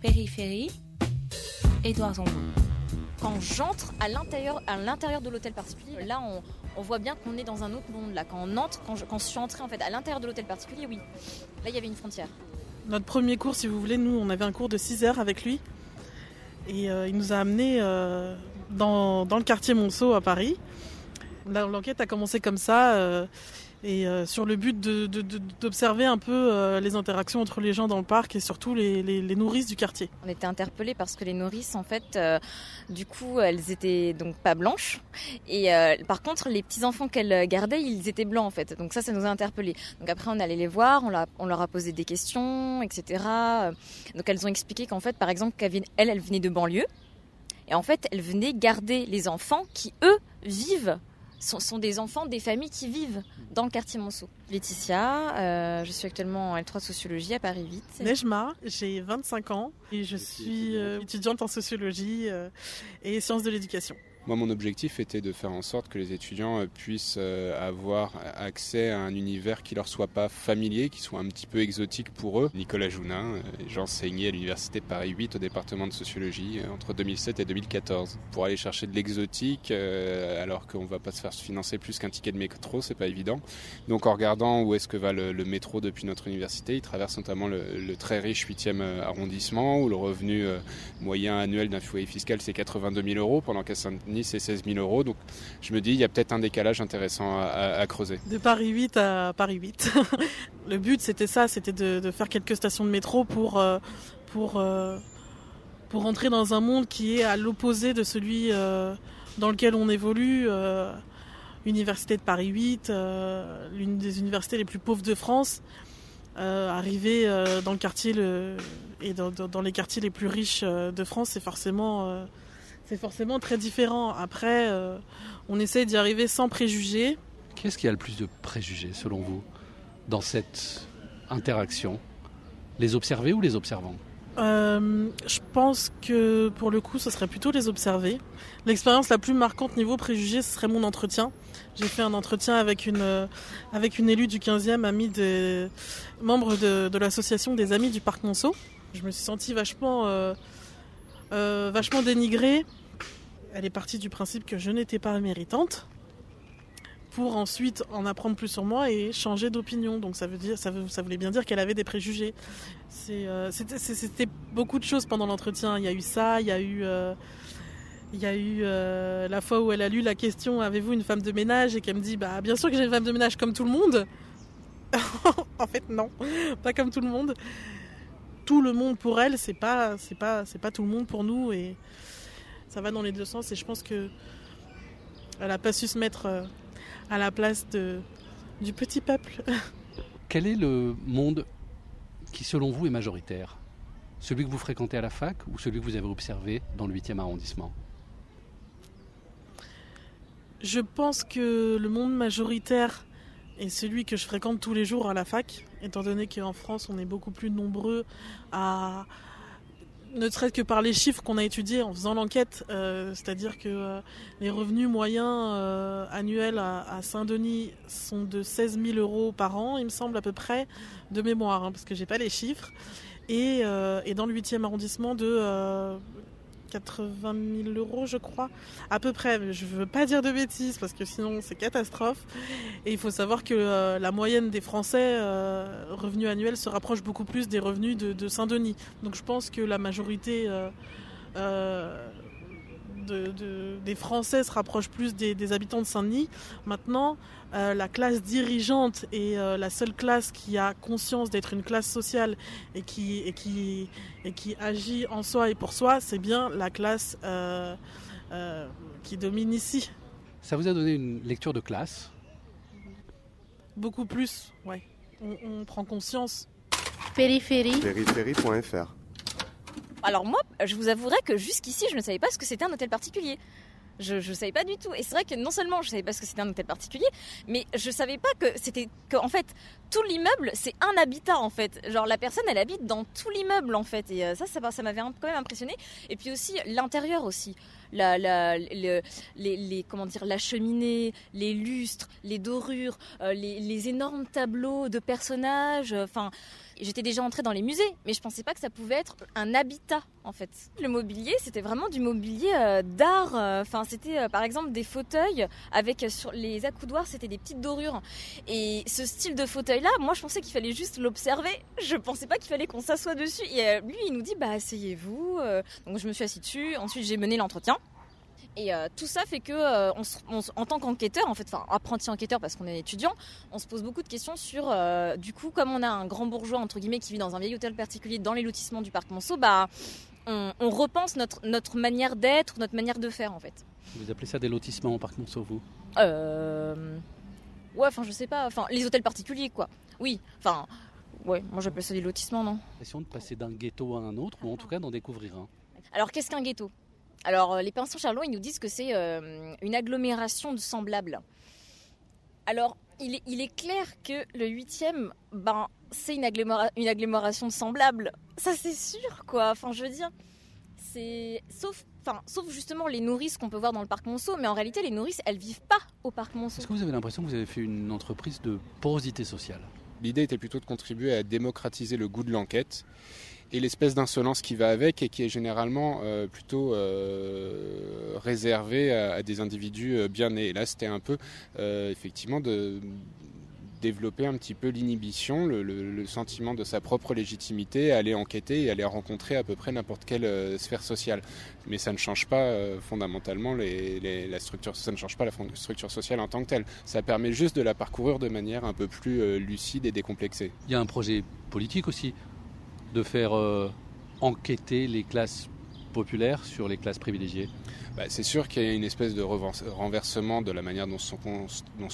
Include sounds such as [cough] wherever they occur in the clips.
Périphérie, Édouard Zambon. Quand j'entre à l'intérieur, à l'intérieur de l'hôtel particulier, là on, on voit bien qu'on est dans un autre monde. Là, quand on entre, quand je, quand je suis entrée en fait à l'intérieur de l'hôtel particulier, oui, là il y avait une frontière. Notre premier cours, si vous voulez, nous, on avait un cours de 6 heures avec lui. Et euh, il nous a amenés euh, dans, dans le quartier Monceau à Paris. Là, L'enquête a commencé comme ça. euh, et euh, sur le but d'observer un peu euh, les interactions entre les gens dans le parc et surtout les, nourrices du quartier. On était interpellés parce que les nourrices, en fait, euh, du coup, elles étaient donc pas blanches. Et par contre, les petits enfants qu'elles gardaient, ils étaient blancs, en fait. Donc ça, ça nous a interpellés. Donc après, on allait les voir, on leur a posé des questions, etc. Donc elles ont expliqué qu'en fait, par exemple, qu'elles elles, elles venaient de banlieue. Et en fait, elles venaient garder les enfants qui, eux, vivent sont, sont des enfants des familles qui vivent dans le quartier Monceau. Laetitia, euh, je suis actuellement en L3 sociologie à Paris 8. Nejma, j'ai 25 ans et je suis euh, étudiante en sociologie euh, et sciences de l'éducation. Moi, mon objectif était de faire en sorte que les étudiants euh, puissent euh, avoir accès à un univers qui leur soit pas familier, qui soit un petit peu exotique pour eux. Nicolas Jounin, euh, j'enseignais à l'université Paris 8 au département de sociologie entre 2007 et 2014. Pour aller chercher de l'exotique, alors qu'on va pas se faire financer plus qu'un ticket de métro, c'est pas évident. Donc, en regardant où est-ce que va le, métro depuis notre université, il traverse notamment le, très riche 8e arrondissement, où le revenu moyen annuel d'un foyer fiscal c'est 82 000 euros, pendant qu'à Saint-Denis c'est 16 000 euros. Donc je me dis, il y a peut-être un décalage intéressant à, creuser. De Paris 8 à Paris 8. [laughs] le but c'était ça, c'était de, faire quelques stations de métro pour, euh, pour, euh, pour entrer dans un monde qui est à l'opposé de celui euh, dans lequel on évolue. Université de Paris 8, euh, l'une des universités les plus pauvres de France. Arriver dans le quartier le, et dans, les quartiers les plus riches de France, c'est forcément, c'est forcément très différent. Après, euh, on essaie d'y arriver sans préjugés. Qu'est-ce qui a le plus de préjugés, selon vous, dans cette interaction? Les observés ou les observants? Euh, je pense que pour le coup, ce serait plutôt les observer. L'expérience la plus marquante niveau préjugés, ce serait mon entretien. J'ai fait un entretien avec une, euh, avec une élue du 15e, amie des membre de, de l'association des Amis du Parc Monceau. Je me suis sentie vachement, euh, euh, vachement dénigrée. Elle est partie du principe que je n'étais pas méritante pour ensuite en apprendre plus sur moi et changer d'opinion. Donc ça veut dire, ça, voulait bien dire qu'elle avait des préjugés. Euh, C'était beaucoup de choses pendant l'entretien. Il y a eu ça, il y a eu, euh, il y a eu euh, la fois où elle a lu la question Avez-vous une femme de ménage? Et qu'elle me dit Bah bien sûr que j'ai une femme de ménage comme tout le monde. [laughs] en fait non, pas comme tout le monde. Tout le monde pour elle, c'est pas, c'est pas, c'est pas tout le monde pour nous ça va dans les deux sens. Et je pense que elle a pas su se mettre euh, à la place de du petit peuple. [laughs] Quel est le monde qui, selon vous, est majoritaire? Celui que vous fréquentez à la fac ou celui que vous avez observé dans le 8e arrondissement? Je pense que le monde majoritaire est celui que je fréquente tous les jours à la fac, étant donné qu'en France, on est beaucoup plus nombreux à. Ne serait-ce que par les chiffres qu'on a étudiés en faisant l'enquête, euh, c'est-à-dire que euh, les revenus moyens euh, annuels à, Saint-Denis sont de 16 000 euros par an, il me semble à peu près, de mémoire, hein, parce que j'ai pas les chiffres. Et, et dans le 8e arrondissement de 80 000 euros, je crois à peu près. Je veux pas dire de bêtises parce que sinon c'est catastrophe. Et il faut savoir que euh, la moyenne des Français euh, revenus annuels se rapproche beaucoup plus des revenus de, de Saint-Denis. Donc je pense que la majorité euh, de- de- des Français se rapproche plus des, des habitants de Saint-Denis. Maintenant, euh, la classe dirigeante et euh, la seule classe qui a conscience d'être une classe sociale et qui, et qui, et qui agit en soi et pour soi, c'est bien la classe euh, euh, qui domine ici. Ça vous a donné une lecture de classe? Beaucoup plus, ouais. On, on prend conscience. Périphérie, Périphérie.fr Alors moi, je vous avouerai que jusqu'ici, je ne savais pas ce que c'était un hôtel particulier. Je ne savais pas du tout. Et c'est vrai que non seulement je savais pas ce que c'était un hôtel particulier, mais je savais pas que c'était que en fait tout l'immeuble c'est un habitat en fait. Genre la personne elle habite dans tout l'immeuble en fait. Et euh, ça, ça, m'avait quand même impressionné. Et puis aussi l'intérieur aussi. La, la, le- les, comment dire, la cheminée, les lustres, les dorures, euh, les, les énormes tableaux de personnages. euh, Enfin, J'étais déjà entrée dans les musées, mais je pensais pas que ça pouvait être un habitat en fait. Le mobilier, c'était vraiment du mobilier euh, d'art. euh, Enfin, c'était euh, par exemple des fauteuils avec sur les accoudoirs, c'était des petites dorures. Et ce style de fauteuil-là, moi, je pensais qu'il fallait juste l'observer. Je pensais pas qu'il fallait qu'on s'assoie dessus. Et lui, il nous dit, bah asseyez-vous. Donc je me suis assise dessus. Ensuite, j'ai mené l'entretien. Et euh, tout ça fait que, euh, on on en tant qu'enquêteur, en fait, enfin apprenti enquêteur parce qu'on est étudiant, on se pose beaucoup de questions sur, euh, du coup, comme on a un grand bourgeois entre guillemets qui vit dans un vieil hôtel particulier dans les lotissements du parc Monceau, bah on, on repense notre notre manière d'être, notre manière de faire en fait. Vous appelez ça des lotissements au parc Monceau, vous? Euh... Ouais, enfin je sais pas, enfin les hôtels particuliers quoi. Oui, enfin ouais, moi j'appelle ça des lotissements non? L'impression de passer d'un ghetto à un autre, ou en tout cas d'en découvrir un. Alors qu'est-ce qu'un ghetto? Alors euh, les pinceaux Charlot, ils nous disent que c'est euh, une agglomération de semblables. Alors il est, il est clair que le huitième, ben c'est une, aggloméra- une agglomération de semblables. Ça c'est sûr quoi. Enfin je veux dire, c'est sauf, enfin sauf justement les nourrices qu'on peut voir dans le parc Monceau, mais en réalité les nourrices elles vivent pas au parc Monceau. Est-ce que vous avez l'impression que vous avez fait une entreprise de porosité sociale? L'idée était plutôt de contribuer à démocratiser le goût de l'enquête et l'espèce d'insolence qui va avec et qui est généralement euh, plutôt euh, réservée à, des individus euh, bien nés. Là, c'était un peu effectivement de développer un petit peu l'inhibition, le, sentiment de sa propre légitimité, aller enquêter et aller rencontrer à peu près n'importe quelle sphère sociale. Mais ça ne change pas fondamentalement la structure, ça ne change pas la structure sociale en tant que telle. Ça permet juste de la parcourir de manière un peu plus lucide et décomplexée. Il y a un projet politique aussi, de faire euh, enquêter les classes populaires sur les classes privilégiées. Bah, c'est sûr qu'il y a une espèce de renversement de la manière dont se,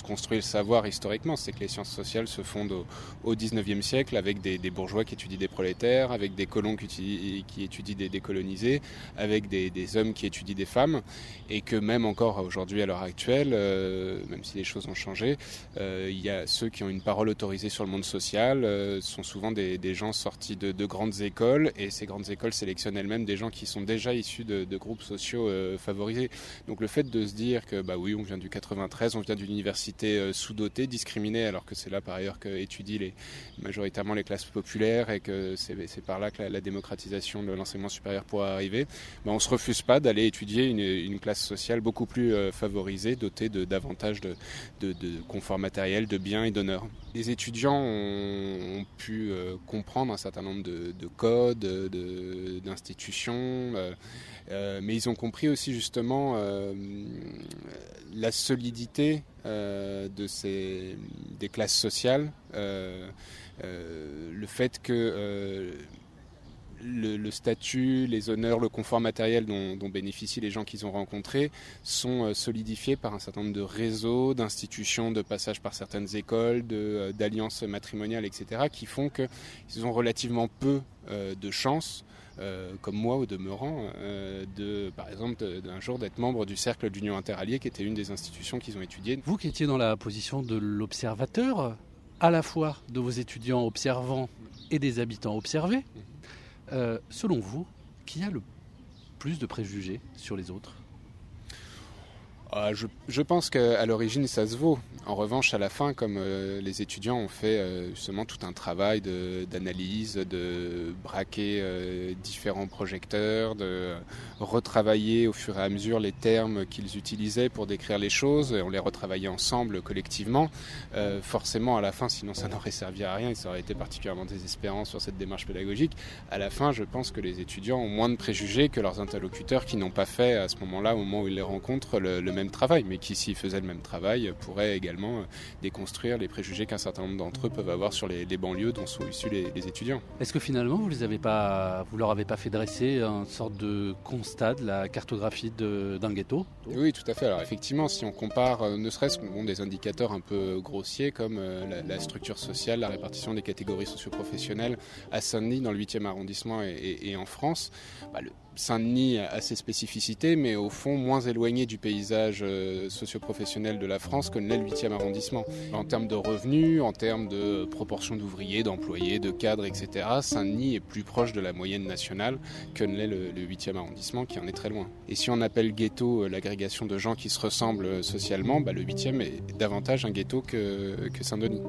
construit le savoir historiquement. C'est que les sciences sociales se fondent au, au 19e siècle avec des, bourgeois qui étudient des prolétaires, avec des colons qui, étudient- des décolonisés, avec des, hommes qui étudient des femmes. Et que même encore aujourd'hui, à l'heure actuelle, euh, même si les choses ont changé, euh, il y a ceux qui ont une parole autorisée sur le monde social, euh, sont souvent des, gens sortis de grandes écoles. Et ces grandes écoles sélectionnent elles-mêmes des gens qui sont déjà issus de, groupes sociaux euh, favorisés. Donc le fait de se dire que bah oui, on vient du 93, on vient d'une université euh, sous-dotée, discriminée, alors que c'est là par ailleurs qu'étudient les, majoritairement les classes populaires et que c'est par là que la, démocratisation de l'enseignement supérieur pourra arriver, bah, on ne se refuse pas d'aller étudier une, classe sociale beaucoup plus euh, favorisée, dotée de davantage de, confort matériel, de biens et d'honneur. Les étudiants ont, pu euh, comprendre un certain nombre de, de codes, de- d'institutions, euh, euh, mais ils ont compris aussi justement la solidité de ces, des classes sociales, le fait que le, le statut, les honneurs, le confort matériel dont, dont bénéficient les gens qu'ils ont rencontrés sont euh, solidifiés par un certain nombre de réseaux, d'institutions, de passage par certaines écoles, euh, d'alliances matrimoniales, etc., qui font qu'ils ont relativement peu euh, de chances euh, comme moi au demeurant, euh, de, par exemple, d'un jour d'être membre du cercle d'union interalliée, qui était une des institutions qu'ils ont étudiées. Vous qui étiez dans la position de l'observateur, à la fois de vos étudiants observants et des habitants observés, euh, selon vous, qui a le plus de préjugés sur les autres? Ah, je, pense qu'à l'origine, ça se vaut. En revanche, à la fin, comme euh, les étudiants ont fait euh, justement tout un travail d'analyse, de, braquer euh, différents projecteurs, de retravailler au fur et à mesure les termes qu'ils utilisaient pour décrire les choses, et on les retravaillait ensemble, collectivement. Forcément, à la fin, sinon ça n'aurait servi à rien, et ça aurait été particulièrement désespérant sur cette démarche pédagogique. À la fin, je pense que les étudiants ont moins de préjugés que leurs interlocuteurs qui n'ont pas fait à ce moment-là, au moment où ils les rencontrent, le, le même travail, mais qui, s'ils faisaient le même travail, pourraient également euh, déconstruire les préjugés qu'un certain nombre d'entre eux peuvent avoir sur les, les banlieues dont sont issus les, les étudiants. Est-ce que finalement vous les avez pas, vous leur avez pas fait dresser une sorte de constat de la cartographie d'un ghetto? Oui, tout à fait. Alors effectivement, si on compare, euh, ne serait-ce que bon, des indicateurs un peu grossiers comme euh, la, la structure sociale, la répartition des catégories socioprofessionnelles à Saint-Denis dans le 8e arrondissement et, et- et en France, bah, le Saint-Denis a ses spécificités, mais au fond moins éloigné du paysage euh, socio-professionnel de la France que ne l'est le 8e arrondissement. En termes de revenus, en termes de proportion d'ouvriers, d'employés, de cadres, etc., Saint-Denis est plus proche de la moyenne nationale que ne l'est le, le 8e arrondissement, qui en est très loin. Et si on appelle ghetto euh, l'agrégation de gens qui se ressemblent euh, socialement, bah, le 8e est davantage un ghetto que Saint-Denis.